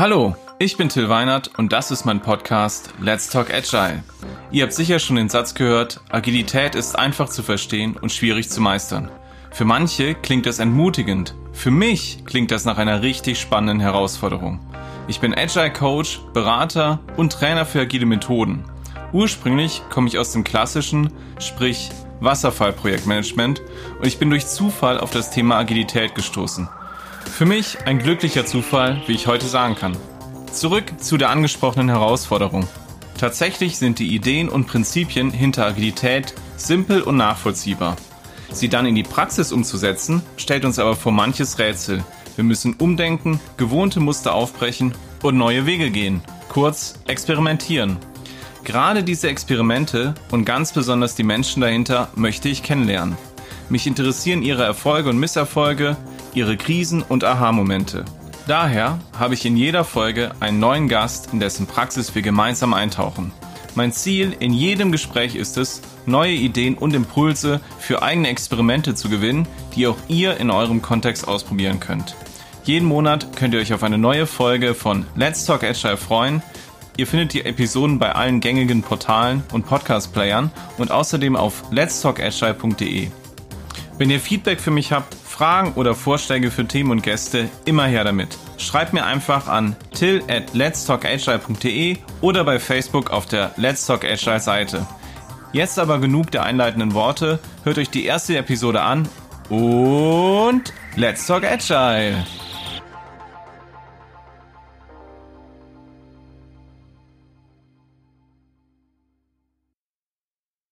Hallo, ich bin Till Weinert und das ist mein Podcast Let's Talk Agile. Ihr habt sicher schon den Satz gehört, Agilität ist einfach zu verstehen und schwierig zu meistern. Für manche klingt das entmutigend, für mich klingt das nach einer richtig spannenden Herausforderung. Ich bin Agile Coach, Berater und Trainer für agile Methoden. Ursprünglich komme ich aus dem klassischen, sprich Wasserfallprojektmanagement und ich bin durch Zufall auf das Thema Agilität gestoßen. Für mich ein glücklicher Zufall, wie ich heute sagen kann. Zurück zu der angesprochenen Herausforderung. Tatsächlich sind die Ideen und Prinzipien hinter Agilität simpel und nachvollziehbar. Sie dann in die Praxis umzusetzen, stellt uns aber vor manches Rätsel. Wir müssen umdenken, gewohnte Muster aufbrechen und neue Wege gehen. Kurz experimentieren. Gerade diese Experimente und ganz besonders die Menschen dahinter möchte ich kennenlernen. Mich interessieren ihre Erfolge und Misserfolge, ihre Krisen und Aha-Momente. Daher habe ich in jeder Folge einen neuen Gast, in dessen Praxis wir gemeinsam eintauchen. Mein Ziel in jedem Gespräch ist es, neue Ideen und Impulse für eigene Experimente zu gewinnen, die auch ihr in eurem Kontext ausprobieren könnt. Jeden Monat könnt ihr euch auf eine neue Folge von Let's Talk Agile freuen. Ihr findet die Episoden bei allen gängigen Portalen und Podcast-Playern und außerdem auf letstalkagile.de. Wenn ihr Feedback für mich habt, Fragen oder Vorschläge für Themen und Gäste, immer her damit. Schreibt mir einfach an till at letstalkagile.de oder bei Facebook auf der Let's Talk Agile Seite. Jetzt aber genug der einleitenden Worte. Hört euch die erste Episode an und Let's Talk Agile!